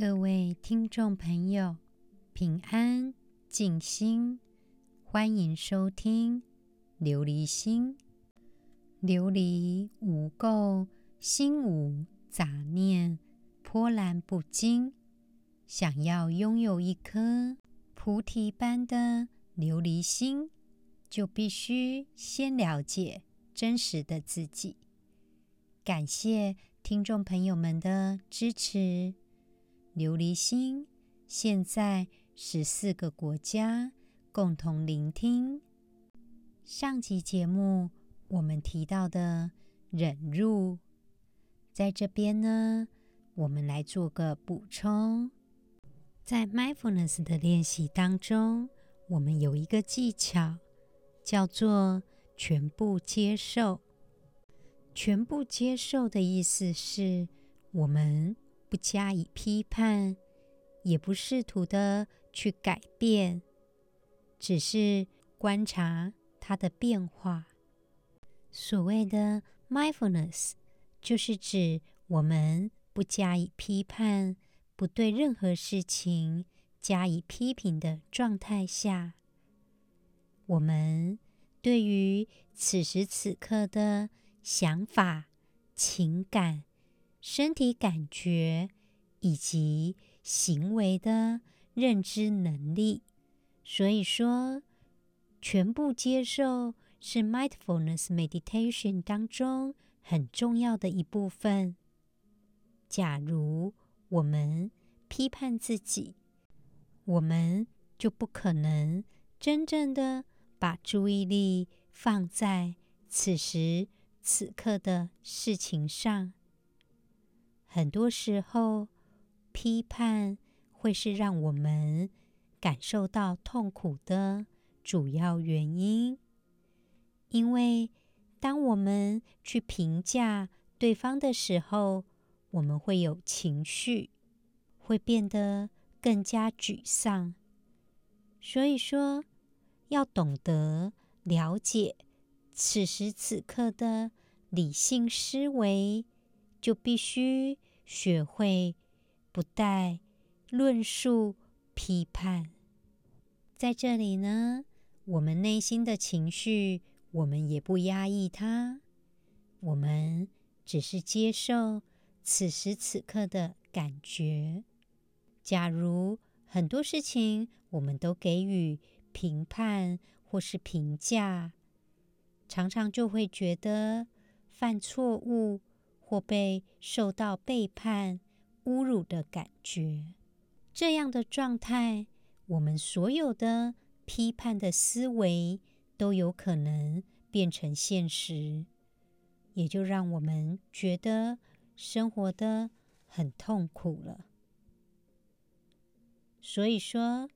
各位听众朋友，平安静心，欢迎收听琉璃心。琉璃无垢，心无杂念，波澜不惊。想要拥有一颗菩提般的琉璃心，就必须先了解真实的自己。感谢听众朋友们的支持。琉璃心现在十四个国家共同聆听。上集节目我们提到的忍辱，在这边呢，我们来做个补充。在 Mindfulness 的练习当中，我们有一个技巧叫做全部接受。全部接受的意思是我们。不加以批判，也不试图的去改变，只是观察它的变化。所谓的 mindfulness，就是指我们不加以批判，不对任何事情加以批评的状态下，我们对于此时此刻的想法、情感。身体感觉以及行为的认知能力，所以说，全部接受是 mindfulness meditation 当中很重要的一部分。假如我们批判自己，我们就不可能真正的把注意力放在此时此刻的事情上。很多时候，批判会是让我们感受到痛苦的主要原因。因为当我们去评价对方的时候，我们会有情绪，会变得更加沮丧。所以说，要懂得了解此时此刻的理性思维。就必须学会不带论述批判。在这里呢，我们内心的情绪，我们也不压抑它，我们只是接受此时此刻的感觉。假如很多事情我们都给予评判或是评价，常常就会觉得犯错误。或被受到背叛、侮辱的感觉，这样的状态，我们所有的批判的思维都有可能变成现实，也就让我们觉得生活得很痛苦了。所以说，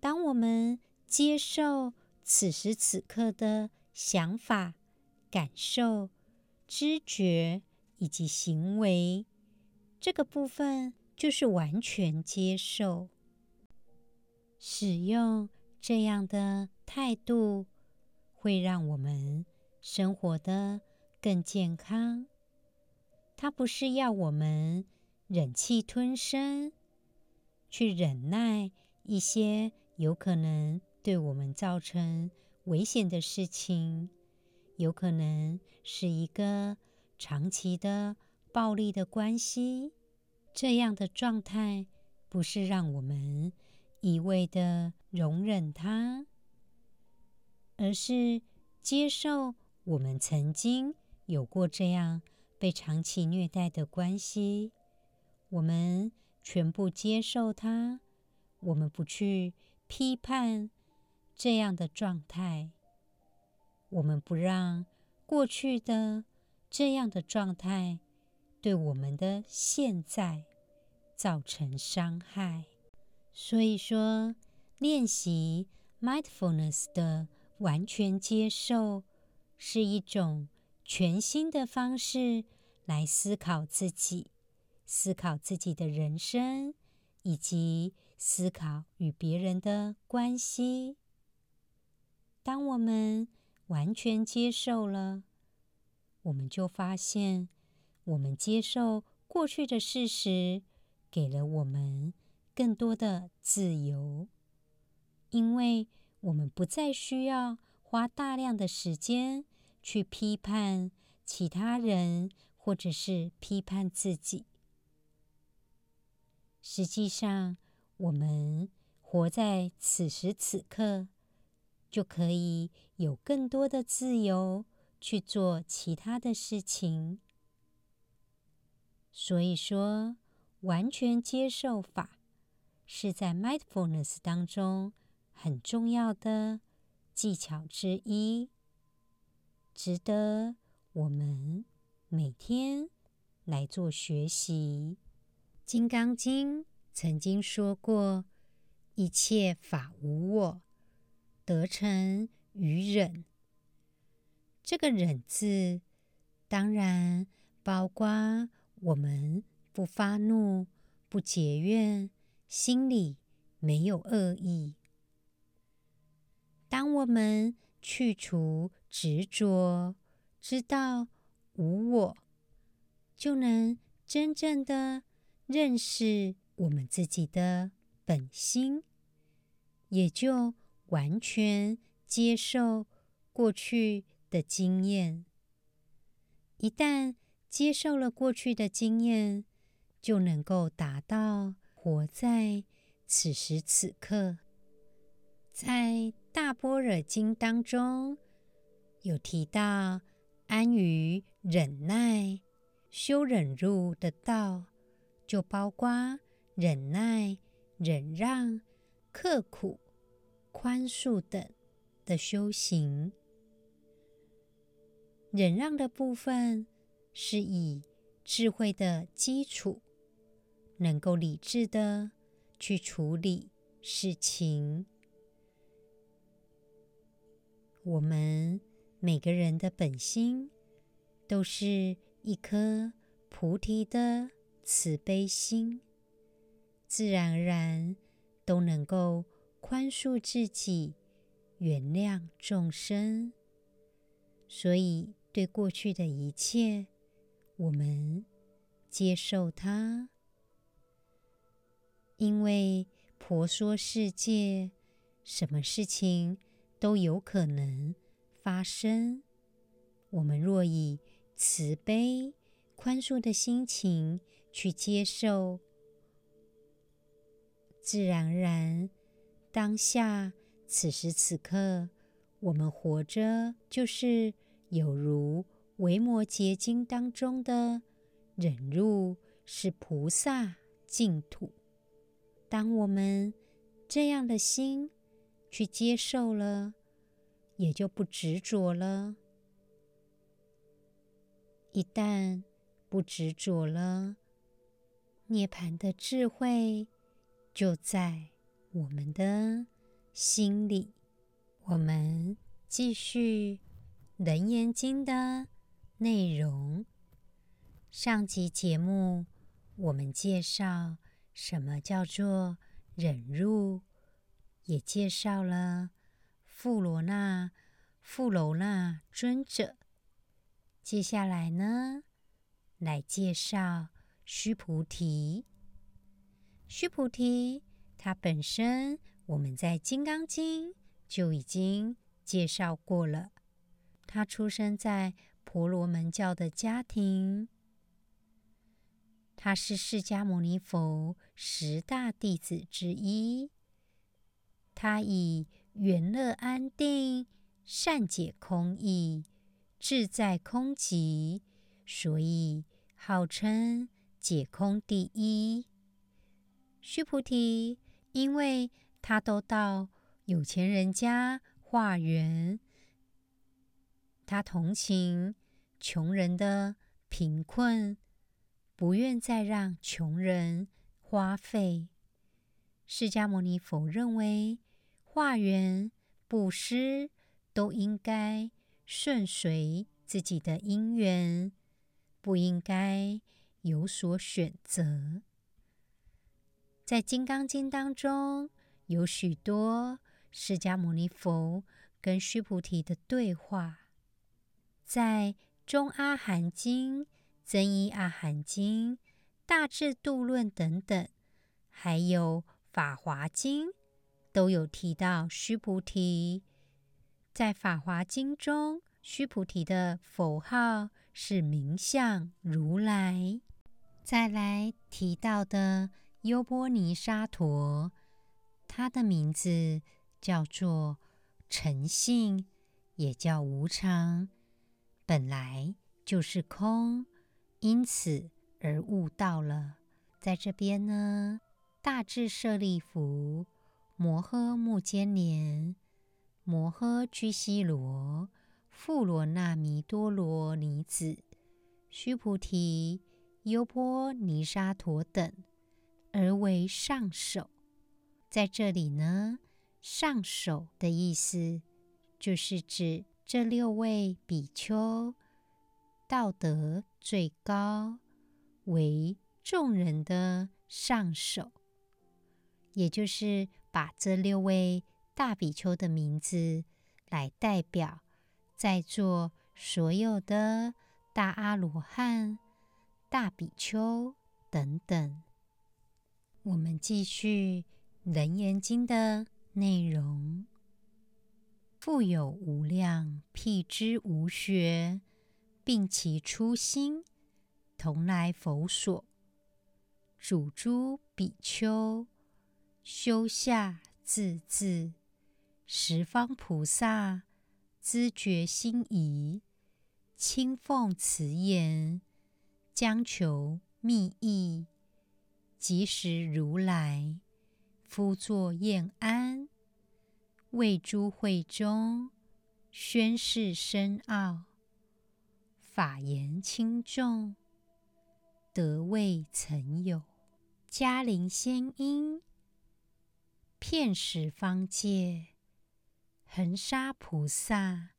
当我们接受此时此刻的想法、感受、知觉。以及行为这个部分，就是完全接受。使用这样的态度，会让我们生活得更健康。它不是要我们忍气吞声，去忍耐一些有可能对我们造成危险的事情，有可能是一个。长期的暴力的关系，这样的状态不是让我们一味的容忍它，而是接受我们曾经有过这样被长期虐待的关系，我们全部接受它，我们不去批判这样的状态，我们不让过去的。这样的状态对我们的现在造成伤害，所以说练习 mindfulness 的完全接受是一种全新的方式来思考自己、思考自己的人生，以及思考与别人的关系。当我们完全接受了。我们就发现，我们接受过去的事实，给了我们更多的自由，因为我们不再需要花大量的时间去批判其他人，或者是批判自己。实际上，我们活在此时此刻，就可以有更多的自由去做其他的事情。所以说，完全接受法是在 mindfulness 当中很重要的技巧之一，值得我们每天来做学习。《金刚经》曾经说过：“一切法无我，得成于忍。”这个“忍”字，当然包括我们不发怒、不结怨，心里没有恶意。当我们去除执着，知道无我，就能真正的。认识我们自己的本心，也就完全接受过去的经验。一旦接受了过去的经验，就能够达到活在此时此刻。在《大般若经》当中，有提到安于忍耐、修忍辱的道。就包括忍耐、忍让、刻苦、宽恕等的修行。忍让的部分是以智慧的基础，能够理智的去处理事情。我们每个人的本心都是一颗菩提的。慈悲心，自然而然都能够宽恕自己，原谅众生。所以，对过去的一切，我们接受它，因为婆娑世界，什么事情都有可能发生。我们若以慈悲、宽恕的心情，去接受，自然而然，当下此时此刻，我们活着就是有如《维摩诘经》当中的忍辱是菩萨净土。当我们这样的心去接受了，也就不执着了。一旦不执着了，涅槃的智慧就在我们的心里。我们继续《楞严经》的内容。上集节目我们介绍什么叫做忍辱，也介绍了富罗那、富楼那尊者。接下来呢，来介绍。须菩提，须菩提，他本身我们在《金刚经》就已经介绍过了。他出生在婆罗门教的家庭，他是释迦牟尼佛十大弟子之一。他以圆乐安定、善解空义、志在空寂，所以号称。解空第一，须菩提，因为他都到有钱人家化缘，他同情穷人的贫困，不愿再让穷人花费。释迦牟尼佛认为，化缘布施都应该顺随自己的因缘，不应该。有所选择，在《金刚经》当中有许多释迦牟尼佛跟须菩提的对话，在《中阿含经》《增一阿含经》大智度论等等，还有法华经，都有提到须菩提。在法华经中，须菩提的佛号是名相如来。再来提到的优波尼沙陀，他的名字叫做诚信，也叫无常，本来就是空，因此而悟道了。在这边呢，大智舍利弗、摩诃目犍连、摩诃居西罗、富罗那弥多罗尼子、须菩提。优波尼沙陀等，而为上首。在这里呢，上首的意思就是指这六位比丘道德最高，为众人的上首，也就是把这六位大比丘的名字来代表在座所有的大阿罗汉。大比丘等等，我们继续《楞严经》的内容。复有无量辟支无学，并其初心，同来佛所，嘱诸比丘，修下自恣，十方菩萨知觉心疑，亲奉此言。将求密意，即时如来敷座宴安，为诸会中宣示深奥，法言轻重，得未曾有。迦陵仙音，遍十方界，恒沙菩萨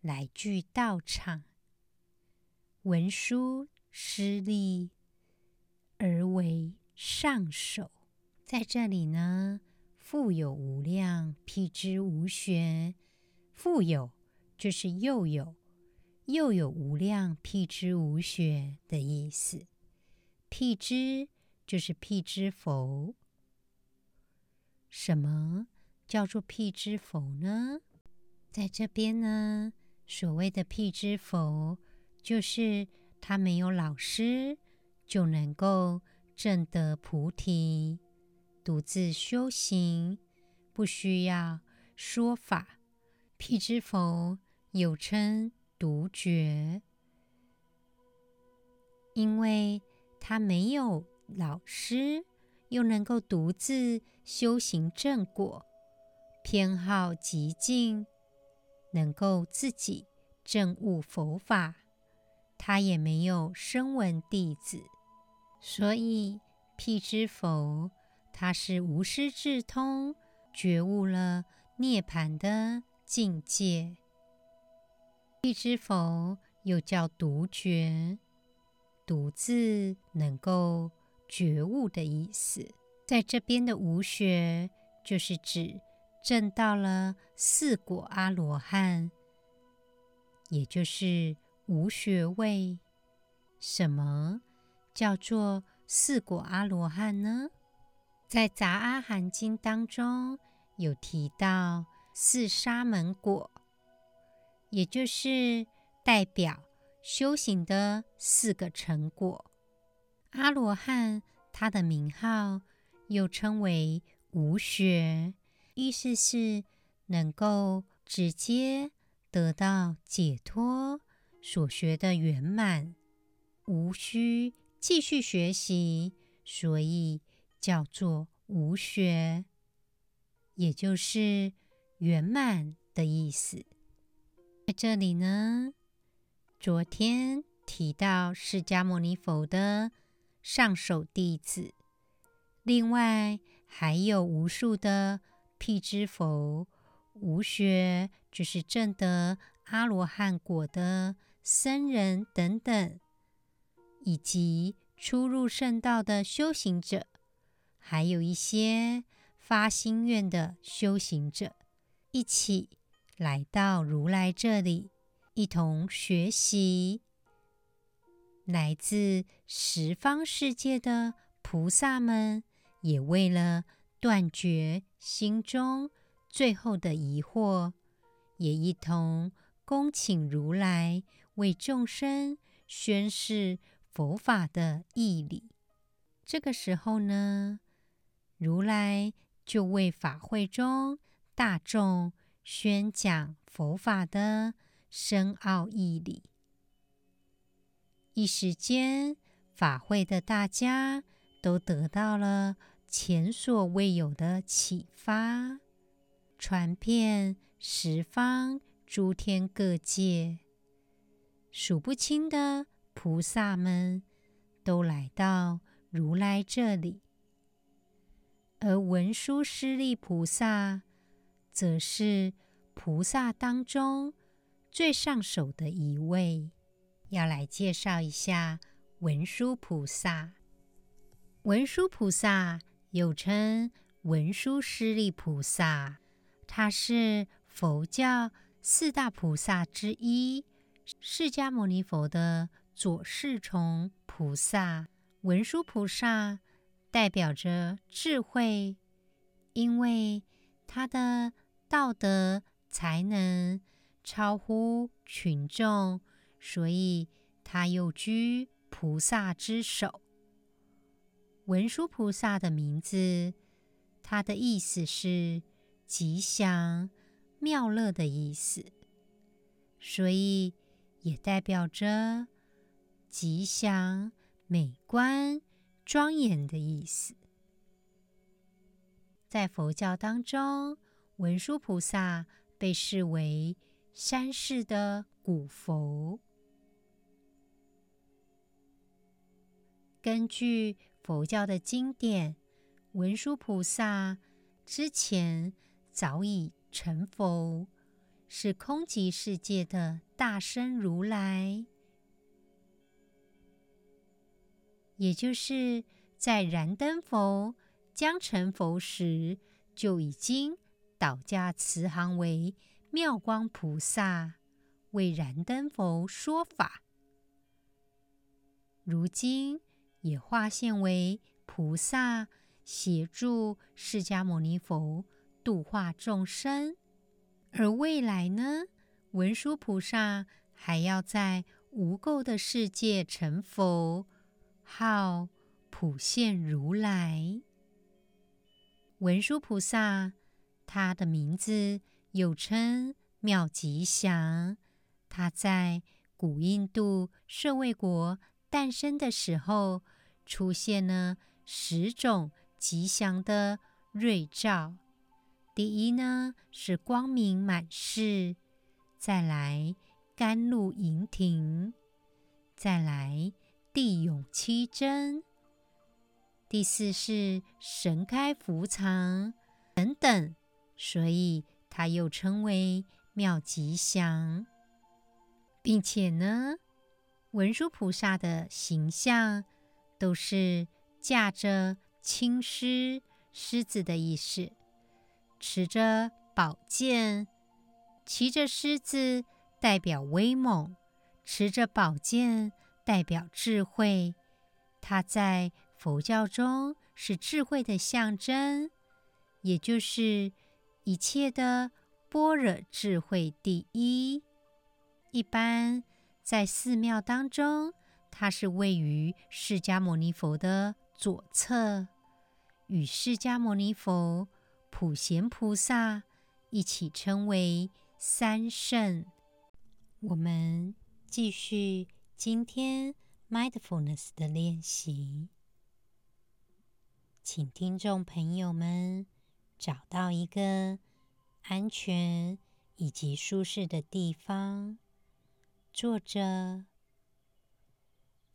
来聚道场，文殊。施礼而为上首，在这里呢，复有无量辟之无学，复有就是又有，又有无量辟之无学的意思。辟之就是辟之佛。什么叫做辟之佛呢？在这边呢，所谓的辟之佛就是。他没有老师，就能够证得菩提，独自修行，不需要说法。辟支佛又称独觉，因为他没有老师，又能够独自修行正果，偏好寂静，能够自己证悟佛法。他也没有声闻弟子，所以辟支佛他是无师自通，觉悟了涅槃的境界。辟支佛又叫独觉，独自能够觉悟的意思。在这边的无学，就是指证到了四果阿罗汉，也就是。无学位，什么叫做四果阿罗汉呢？在《杂阿含经》当中有提到四沙门果，也就是代表修行的四个成果。阿罗汉他的名号又称为无学，意思是能够直接得到解脱。所学的圆满，无需继续学习，所以叫做无学，也就是圆满的意思。在这里呢，昨天提到释迦牟尼佛的上首弟子，另外还有无数的辟支佛，无学就是证得阿罗汉果的。僧人等等，以及初入圣道的修行者，还有一些发心愿的修行者，一起来到如来这里，一同学习。来自十方世界的菩萨们，也为了断绝心中最后的疑惑，也一同恭请如来为众生宣示佛法的义理。这个时候呢，如来就为法会中大众宣讲佛法的深奥义理。一时间，法会的大家都得到了前所未有的启发，传遍十方诸天各界，数不清的菩萨们都来到。如来这里，而文殊师利菩萨则是菩萨当中最上首的一位。要来介绍一下文殊菩萨。文殊菩萨又称文殊师利菩萨，他是佛教四大菩萨之一，释迦牟尼佛的左侍从菩萨。文殊菩萨代表着智慧，因为他的道德才能超乎群众，所以他又居菩萨之首。文殊菩萨的名字，它的意思是吉祥、妙乐的意思，所以也代表着吉祥。美观、庄严的意思，在佛教当中，文殊菩萨被视为三世的古佛。根据佛教的经典，文殊菩萨之前早已成佛，是空寂世界的大圣如来。也就是在燃灯佛将成佛时，就已经倒驾慈航为妙光菩萨，为燃灯佛说法。如今也化现为菩萨，协助释迦牟尼佛度化众生。而未来呢，文殊菩萨还要在无垢的世界成佛。号普现如来，文殊菩萨，他的名字又称妙吉祥。他在古印度舍卫国诞生的时候，出现了十种吉祥的瑞兆。第一呢，是光明满室；再来甘露盈庭；再来。地涌七珍，第四是神开福藏等等，所以它又称为妙吉祥，并且呢，文殊菩萨的形象都是驾着青狮，狮子的意思，持着宝剑，骑着狮子代表威猛，持着宝剑。代表智慧，它在佛教中是智慧的象征，也就是一切的般若智慧第一。一般在寺庙当中，它是位于释迦牟尼佛的左侧，与释迦牟尼佛、普贤菩萨一起称为三圣。我们继续。今天 mindfulness 的练习，请听众朋友们找到一个安全以及舒适的地方坐着，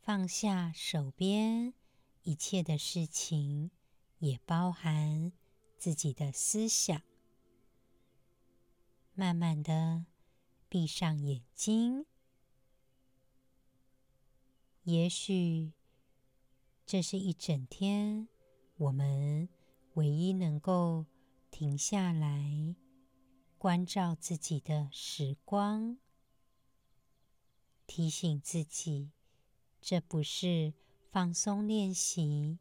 放下手边一切的事情，也包含自己的思想，慢慢的闭上眼睛。也许这是一整天我们唯一能够停下来关照自己的时光，提醒自己这不是放松练习。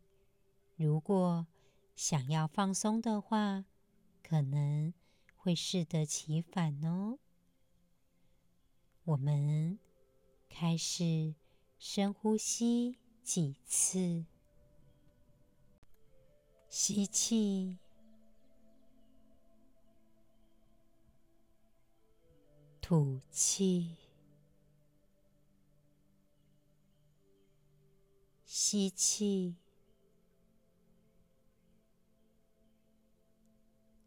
如果想要放松的话，可能会适得其反哦。我们开始深呼吸几次，吸气，吐气，吸气，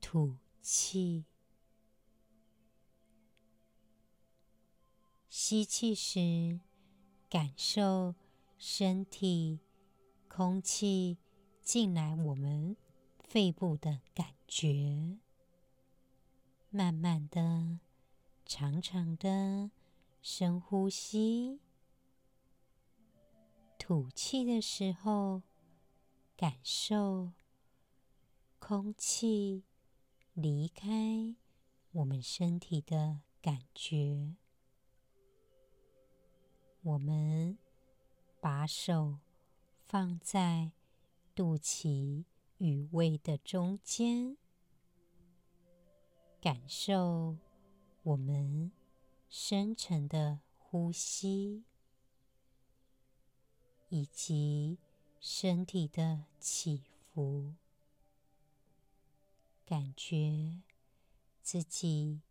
吐气。吸气时，感受身体空气进来我们肺部的感觉。慢慢的、长长的深呼吸。吐气的时候，感受空气离开我们身体的感觉。我们把手放在肚脐与胃的中间，感受我们深沉的呼吸，以及身体的起伏，感觉自己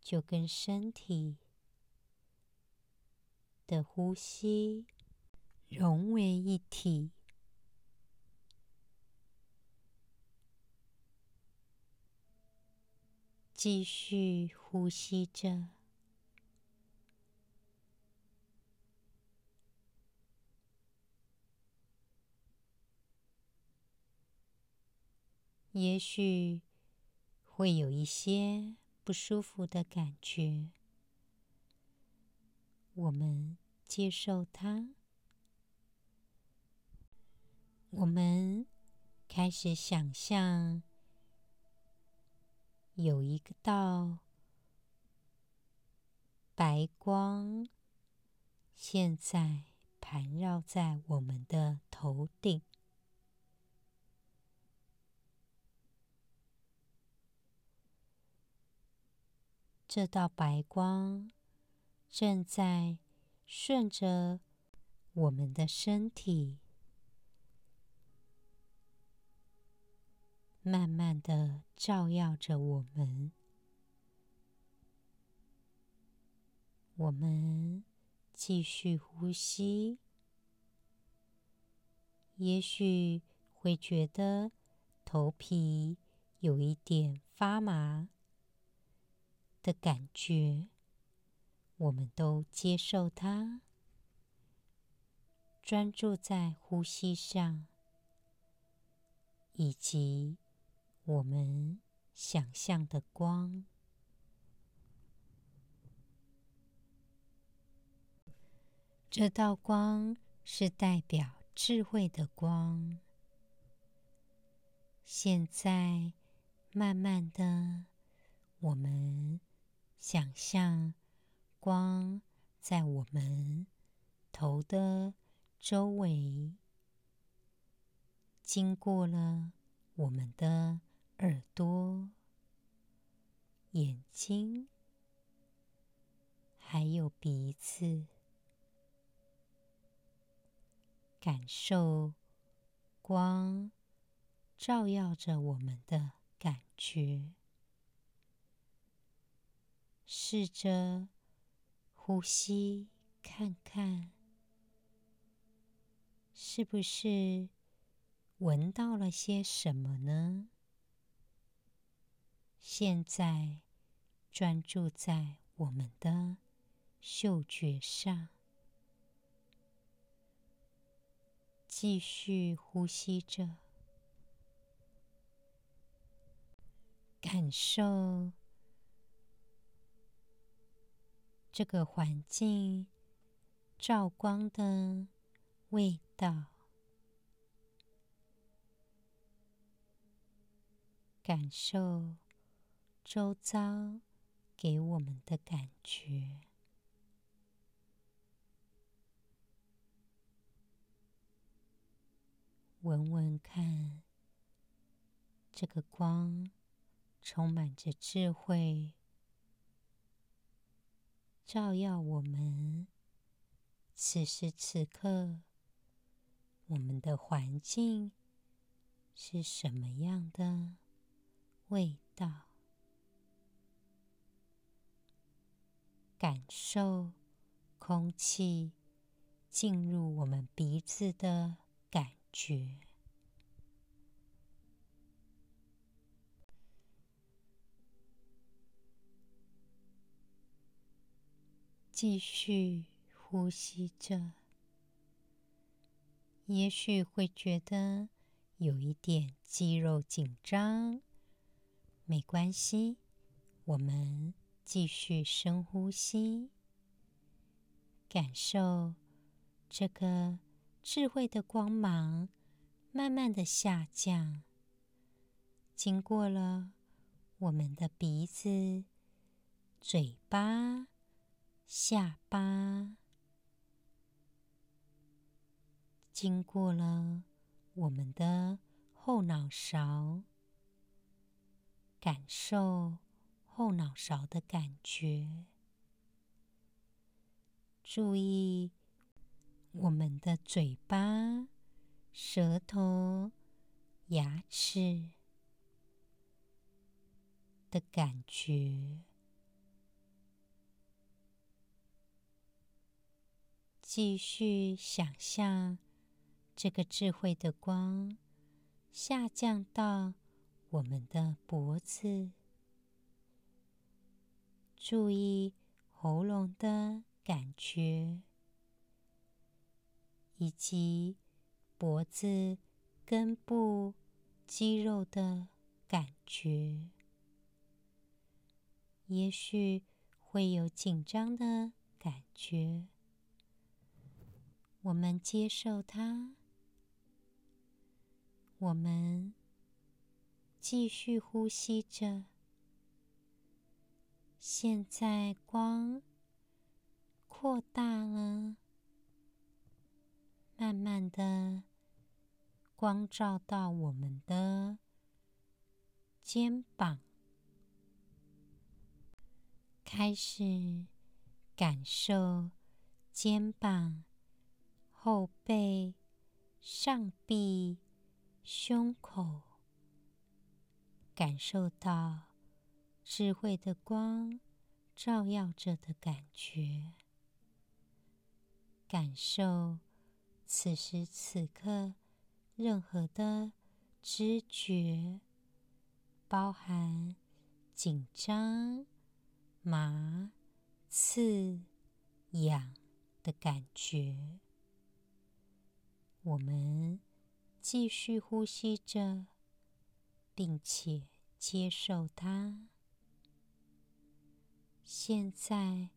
就跟身体的呼吸融为一体，继续呼吸着。也许会有一些不舒服的感觉。我们接受它。我们开始想象有一个道白光，现在盘绕在我们的头顶。这道白光。正在顺着我们的身体，慢慢的照耀着我们。我们继续呼吸，也许会觉得头皮有一点发麻的感觉。我们都接受它，专注在呼吸上，以及我们想象的光。这道光是代表智慧的光。现在，慢慢的，我们想象。光在我们头的周围，经过了我们的耳朵、眼睛，还有鼻子，感受光照耀着我们的感觉，试着。呼吸，看看是不是闻到了些什么呢？现在专注在我们的嗅觉上，继续呼吸着，感受。这个环境照光的味道，感受周遭给我们的感觉。闻闻看，这个光充满着智慧，照耀我们。此时此刻，我们的环境是什么样的味道？感受空气进入我们鼻子的感觉。继续呼吸着，也许会觉得有一点肌肉紧张，没关系，我们。继续深呼吸，感受这个智慧的光芒慢慢的下降，经过了我们的鼻子、嘴巴、下巴，经过了我们的后脑勺，感受。后脑勺的感觉，注意我们的嘴巴、舌头、牙齿的感觉。继续想象这个智慧的光下降到我们的脖子。注意喉咙的感觉，以及脖子根部肌肉的感觉。也许会有紧张的感觉，我们接受它。我们继续呼吸着。现在光扩大了，慢慢的光照到我们的肩膀，开始感受肩膀、后背、上臂、胸口，感受到。智慧的光照耀着的感觉，感受此时此刻任何的知觉，包含紧张、麻、刺、痒的感觉。我们继续呼吸着，并且接受它。现在，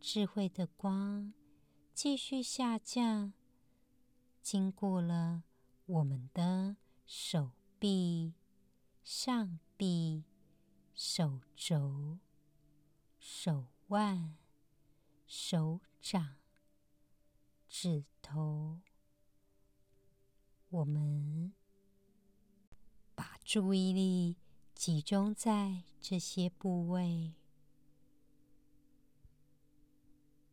智慧的光继续下降，经过了我们的手臂、上臂、手肘、手腕、手掌、指头。我们把注意力集中在这些部位。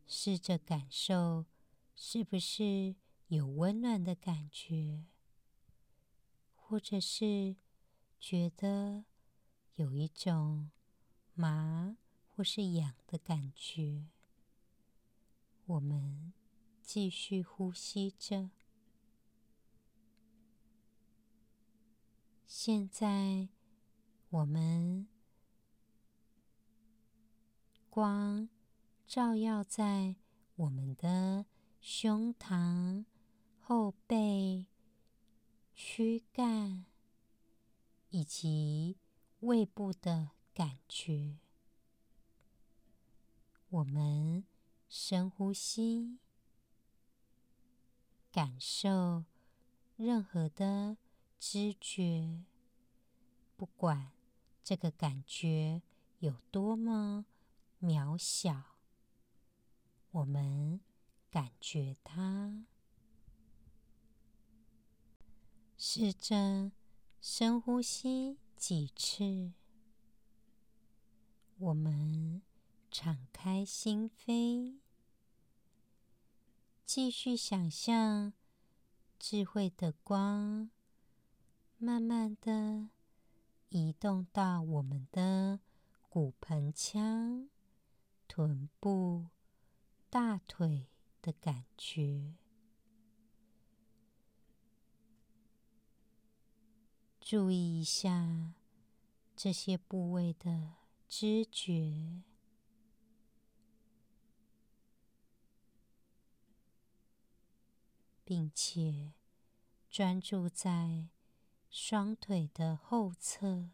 试着感受，是不是有温暖的感觉，或者是觉得有一种麻或是痒的感觉？我们继续呼吸着。现在，我们光。照耀在我们的胸膛、后背、躯干以及胃部的感觉。我们深呼吸，感受任何的知觉，不管这个感觉有多么渺小。我们感觉它，试着深呼吸几次。我们敞开心扉，继续想象智慧的光，慢慢的移动到我们的骨盆腔、臀部、大腿的感觉。注意一下这些部位的知觉，并且专注在双腿的后侧，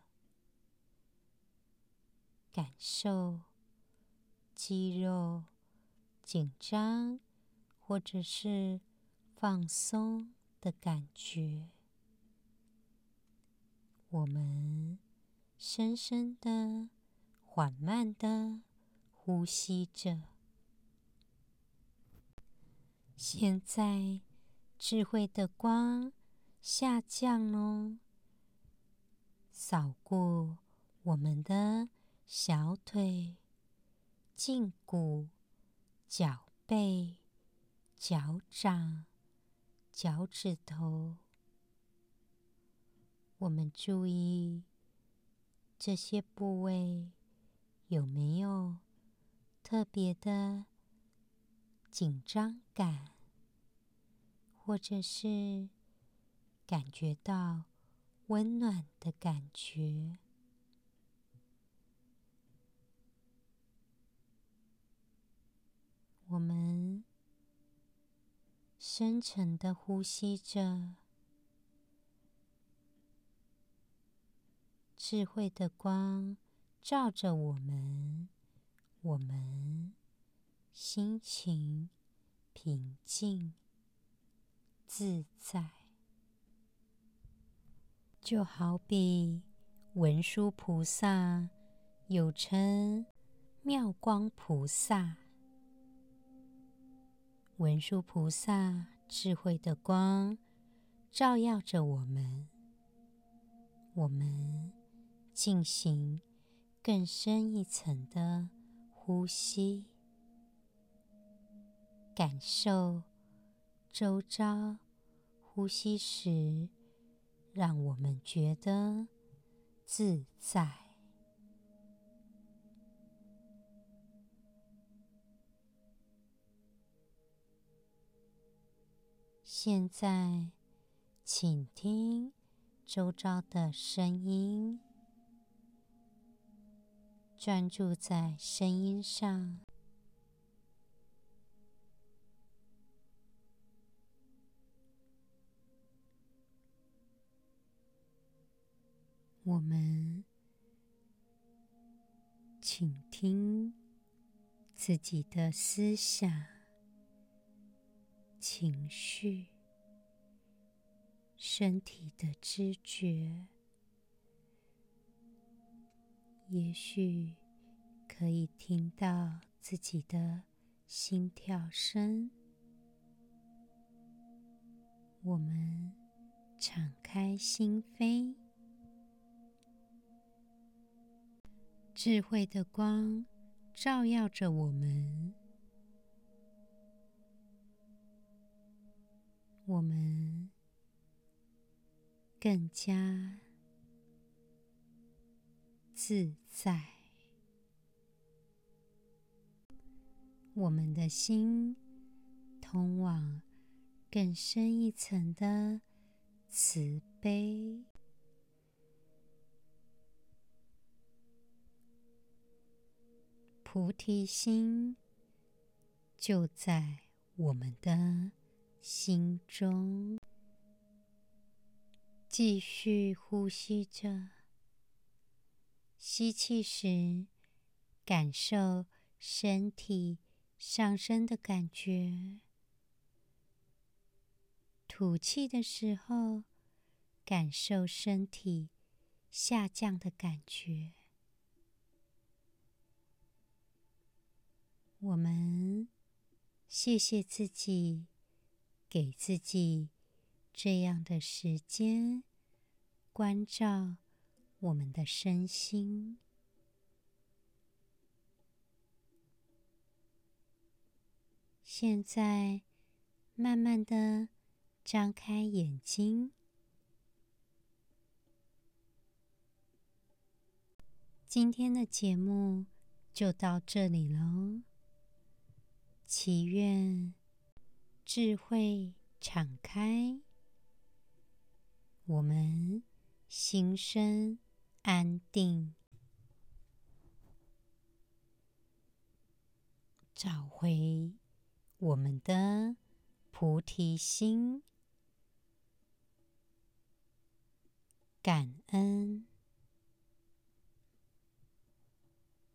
感受肌肉紧张或者是放松的感觉。我们深深的、缓慢的呼吸着。现在，智慧的光下降喽，扫过我们的小腿、胫骨、脚背、脚掌、脚趾头。我们注意这些部位有没有特别的紧张感，或者是感觉到温暖的感觉。我们深沉的呼吸着。智慧的光照着我们，我们心情平静自在，就好比文殊菩萨，又称妙光菩萨。文殊菩萨智慧的光照耀着我们，我们。进行更深一层的呼吸，感受周遭呼吸时，让我们觉得自在。现在，请听周遭的声音。专注在声音上，我们倾听自己的思想、情绪、身体的知觉。也许可以听到自己的心跳声。我们敞开心扉，智慧的光照耀着我们，我们更加。自在，我们的心通往更深一层的慈悲，菩提心就在我们的心中。继续呼吸着。吸气时，感受身体上升的感觉；吐气的时候，感受身体下降的感觉。我们谢谢自己，给自己这样的时间，关照我们的身心。现在，慢慢的张开眼睛。今天的节目就到这里喽。祈愿智慧敞开，我们心生安定，找回我们的菩提心，感恩。